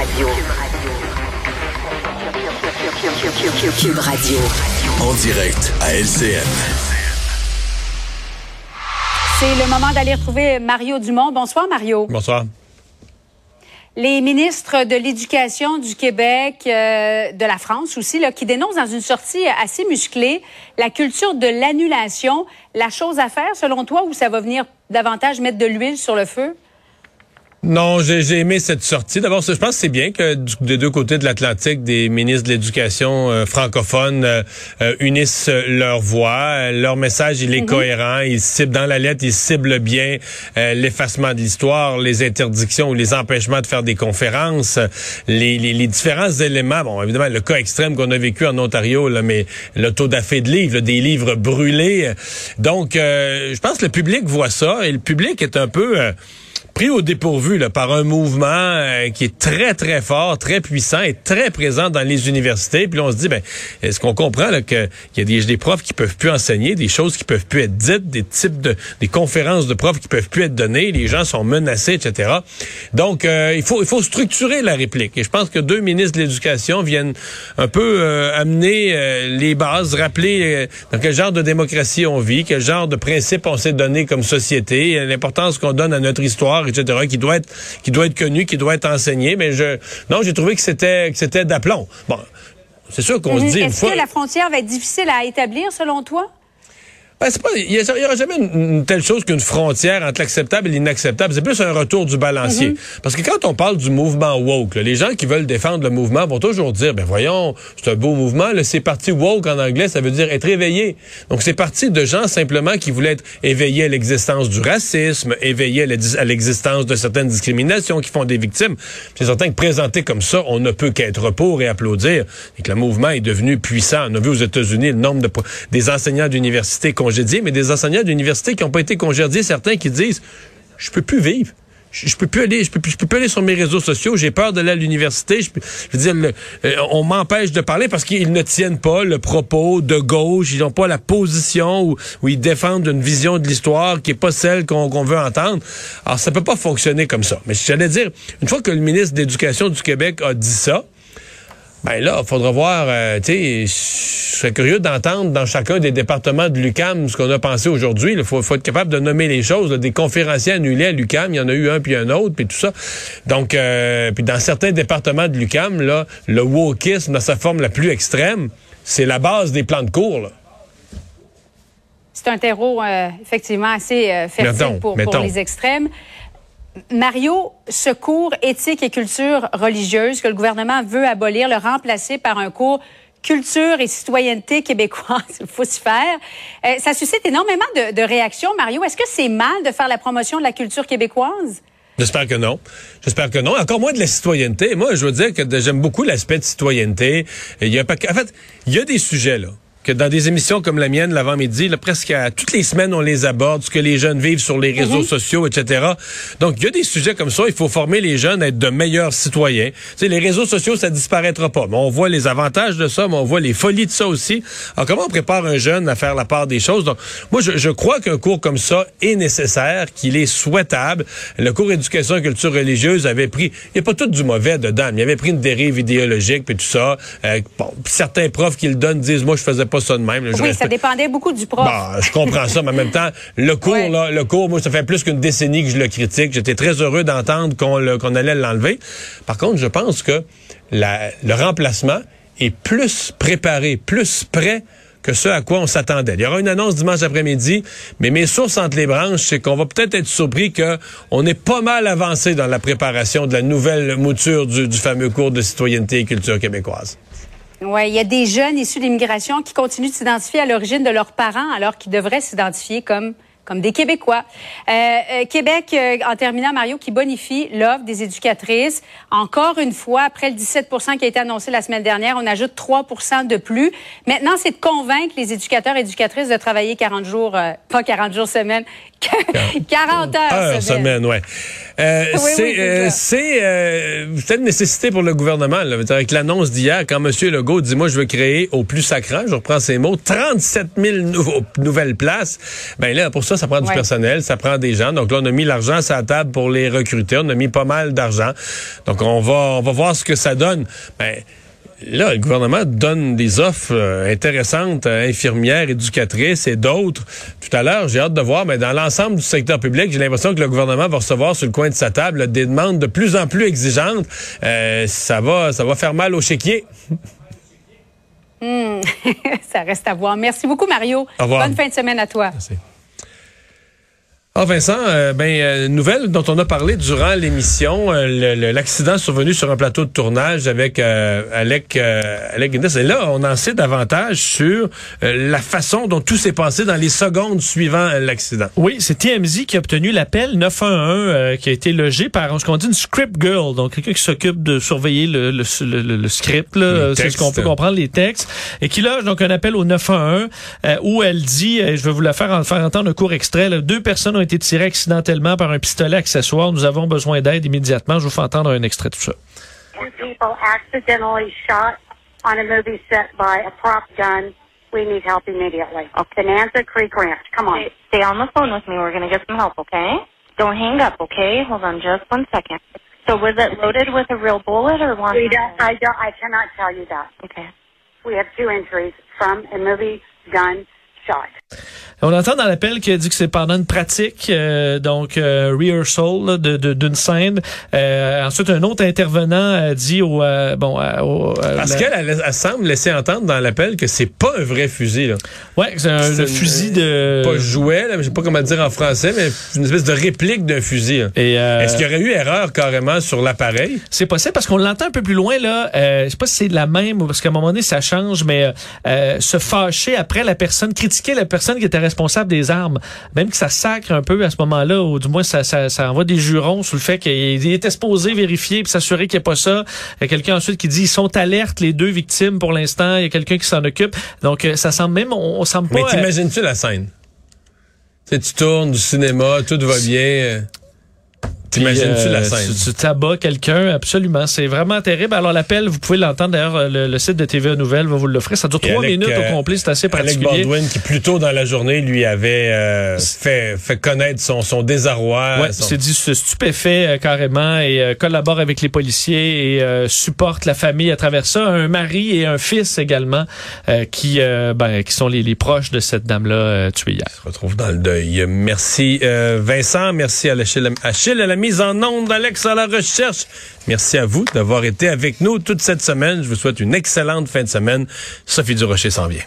Radio. Cube Radio. En direct à LCN. C'est le moment d'aller retrouver Mario Dumont. Bonsoir, Mario. Bonsoir. Les ministres de l'Éducation du Québec, euh, de la France aussi, là, qui dénoncent dans une sortie assez musclée la culture de l'annulation. La chose à faire, selon toi, ou ça va venir davantage mettre de l'huile sur le feu? Non, j'ai aimé cette sortie. D'abord, je pense que c'est bien que des deux côtés de l'Atlantique, des ministres de l'Éducation euh, francophones euh, euh, unissent leur voix. Leur message, il est mhm. cohérent. Il cible dans la lettre, il cible bien l'effacement de l'histoire, les interdictions ou les empêchements de faire des conférences, les, les, les différents éléments. Bon, évidemment, le cas extrême qu'on a vécu en Ontario, là, mais le taux d'affaires de livres, des livres brûlés. Donc, je pense que le public voit ça et le public est un peu pris au dépourvu là, par un mouvement euh, qui est très, très fort, très puissant et très présent dans les universités. Puis là, on se dit, ben, est-ce qu'on comprend qu'il y a des, des, profs qui peuvent plus enseigner, des choses qui peuvent plus être dites, des types de des conférences de profs qui peuvent plus être données, les gens sont menacés, etc. Donc, euh, il faut il faut structurer la réplique. Et je pense que deux ministres de l'Éducation viennent un peu euh, amener les bases, rappeler dans quel genre de démocratie on vit, quel genre de principes on s'est donné comme société, l'importance qu'on donne à notre histoire etc., qui doit être, qui doit être connu, qui doit être enseigné. Mais je, non, j'ai trouvé que c'était, que c'était d'aplomb. Bon. C'est sûr qu'on se dit Est-ce que la frontière va être difficile à établir selon toi? Ben, il n'y aura jamais une, telle chose qu'une frontière entre l'acceptable et l'inacceptable. C'est plus un retour du balancier. Mm-hmm. Parce que quand on parle du mouvement woke, les gens qui veulent défendre le mouvement vont toujours dire, ben voyons, c'est un beau mouvement. C'est parti woke en anglais, ça veut dire être éveillé. Donc c'est parti de gens simplement qui voulaient être éveillés à l'existence du racisme, éveillés à l'existence de certaines discriminations qui font des victimes. C'est certain que présenté comme ça, on ne peut qu'être pour et applaudir. Et que le mouvement est devenu puissant. On a vu aux États-Unis le nombre de, des enseignants d'université mais des enseignants d'université qui n'ont pas été congédiés, certains qui disent je peux plus vivre. Je, peux plus aller, je peux, je peux plus aller sur mes réseaux sociaux. J'ai peur d'aller à l'université. Je, veux dire, euh, on m'empêche de parler parce qu'ils ne tiennent pas le propos de gauche. Ils n'ont pas la position où, où, ils défendent une vision de l'histoire qui est pas celle qu'on veut entendre. Alors, ça peut pas fonctionner comme ça. Mais j'allais dire, une fois que le ministre de l'Éducation du Québec a dit ça, ben là, il faudra voir, euh, tu sais, je serais curieux d'entendre dans chacun des départements de l'UCAM ce qu'on a pensé aujourd'hui. Il faut, faut, être capable de nommer les choses. des conférenciers annulés à l'UCAM, il y en a eu un puis un autre, puis tout ça. Donc, euh, puis dans certains départements de l'UCAM, là, le wokisme dans sa forme la plus extrême, c'est la base des plans de cours, là. C'est un terreau, euh, effectivement, assez fertile pour, pour les extrêmes. Mario, ce cours éthique et culture religieuse que le gouvernement veut abolir, le remplacer par un cours culture et citoyenneté québécoise, il faut se faire. Euh, ça suscite énormément de, réactions. Mario, est-ce que c'est mal de faire la promotion de la culture québécoise? J'espère que non. J'espère que non. Encore moins de la citoyenneté. Moi, je veux dire que j'aime beaucoup l'aspect de citoyenneté. En fait, il y a des sujets là que dans des émissions comme la mienne l'avant-midi, presque à, toutes les semaines on les aborde, ce que les jeunes vivent sur les réseaux mhm. sociaux, etc. Donc il y a des sujets comme ça, il faut former les jeunes à être de meilleurs citoyens. Tu sais, les réseaux sociaux, ça disparaîtra pas, mais on voit les avantages de ça, mais on voit les folies de ça aussi. Alors comment on prépare un jeune à faire la part des choses? Donc moi je, je crois qu'un cours comme ça est nécessaire, qu'il est souhaitable. Le cours éducation et culture religieuse avait pris, il n'y a pas tout du mauvais dedans, mais il avait pris une dérive idéologique puis tout ça. Euh, bon, certains profs qui le donnent disent moi je faisais pas ça de même. oui, ça dépendait beaucoup du prof. Bah, je comprends ça, mais en même temps, le cours, là, le cours, moi, ça fait plus qu'une décennie que je le critique. J'étais très heureux d'entendre qu'on allait l'enlever. Par contre, je pense que le remplacement est plus préparé, plus prêt que ce à quoi on s'attendait. Il y aura une annonce dimanche après-midi, mais mes sources entre les branches, c'est qu'on va peut-être être surpris qu'on est pas mal avancé dans la préparation de la nouvelle mouture du, du fameux cours de citoyenneté et culture québécoise. Oui, il y a des jeunes issus de l'immigration qui continuent de s'identifier à l'origine de leurs parents alors qu'ils devraient s'identifier comme comme des Québécois. Euh, euh Québec, euh, en terminant, Mario, qui bonifie l'offre des éducatrices. Encore une fois, après le 17% qui a été annoncé la semaine dernière, on ajoute 3% de plus. Maintenant, c'est de convaincre les éducateurs et éducatrices de travailler 40 jours, pas 40 jours semaine, 40 heures, heures semaine. semaine ouais. Euh, c'est une nécessité pour le gouvernement. Là. Avec l'annonce d'hier, quand M. Legault dit, moi, je veux créer au plus sacrant, je reprends ses mots, 37 000 nouvelles places. Ben là, pour ça, ça prend du personnel, ça prend des gens. Donc là, on a mis l'argent sur la table pour les recruter. On a mis pas mal d'argent. Donc on va, on va voir ce que ça donne. Ben, Là, le gouvernement donne des offres euh, intéressantes à infirmières, éducatrices et d'autres. Tout à l'heure, j'ai hâte de voir, mais dans l'ensemble du secteur public, j'ai l'impression que le gouvernement va recevoir sur le coin de sa table des demandes de plus en plus exigeantes. Euh, ça va, ça va faire mal au chéquier. Hmm. ça reste à voir. Merci beaucoup, Mario. Bonne fin de semaine à toi. Merci. Ah Vincent, euh, ben euh, nouvelle dont on a parlé durant l'émission, euh, l'accident survenu sur un plateau de tournage avec Alec Alec Guinness. Et là, on en sait davantage sur la façon dont tout s'est passé dans les secondes suivant l'accident. Oui, c'est TMZ qui a obtenu l'appel 911 qui a été logé par ce qu'on dit une script girl, donc quelqu'un qui s'occupe de surveiller le, le, le, script, c'est ce qu'on peut comprendre les textes, et qui loge donc un appel au 911 où elle dit, je vais vous la faire, faire entendre un court extrait, deux personnes ont été tiré accidentellement par un pistolet accessoire. Nous avons besoin d'aide immédiatement. Je vous fais entendre un extrait de tout ça. Two people accidentally shot on a movie set by a prop gun. We need help immediately. Okay. Bonanza Creek Ranch. Come on. Stay on the phone with me. We're going to get some help, okay? Don't hang up, okay? Hold on just one second. So was it loaded with a real bullet or one? We don't, I don't, I cannot tell you that. Okay. We have two injuries from a movie gun shot. On entend dans l'appel qu'il dit que c'est pendant une pratique, euh, donc euh, rehearsal de d'une scène. Euh, ensuite, un autre intervenant a dit au bon au, parce qu'elle semble laisser entendre dans l'appel que c'est pas un vrai fusil. Là. Ouais, c'est un fusil de pas jouet, là, je sais pas comment dire en français, mais une espèce de réplique d'un fusil. Et est-ce qu'il y aurait eu erreur carrément sur l'appareil? C'est possible parce qu'on l'entend un peu plus loin là. je sais pas si c'est la même ou parce qu'à un moment donné ça change, mais se fâcher après la personne, critiquer la personne qui était responsable des armes, même que ça sacre un peu à ce moment-là, ou du moins ça, ça, ça envoie des jurons sur le fait qu'il était supposé vérifier puis s'assurer qu'il n'y a pas ça. Il y a quelqu'un ensuite qui dit ils sont alertes les deux victimes pour l'instant. Il y a quelqu'un qui s'en occupe. Donc euh, ça semble même, on, on semble pas. Mais t'imagines-tu la scène? Tu, tu tournes du cinéma, tout va bien. Euh, T'imagines-tu la euh, scène? Tu, tabats quelqu'un, absolument. C'est vraiment terrible. Alors, l'appel, vous pouvez l'entendre. D'ailleurs, euh, le, site de TVA Nouvelles va vous l'offrir. Ça dure trois minutes au complet. C'est assez particulier. Alec Baldwin, qui plus tôt dans la journée, lui avait euh, fait, fait connaître son, son désarroi. Ouais, c'est dit stupéfait carrément et collabore avec les policiers et supporte la famille à travers ça. Un mari et un fils également qui, ben, qui sont les, les proches de cette dame-là tuée hier. se retrouve dans le deuil. Merci Vincent. Merci à Achille à la mise en onde d'Alex à la recherche. Merci à vous d'avoir été avec nous toute cette semaine. Je vous souhaite une excellente fin de semaine. Sophie Durocher s'en vient.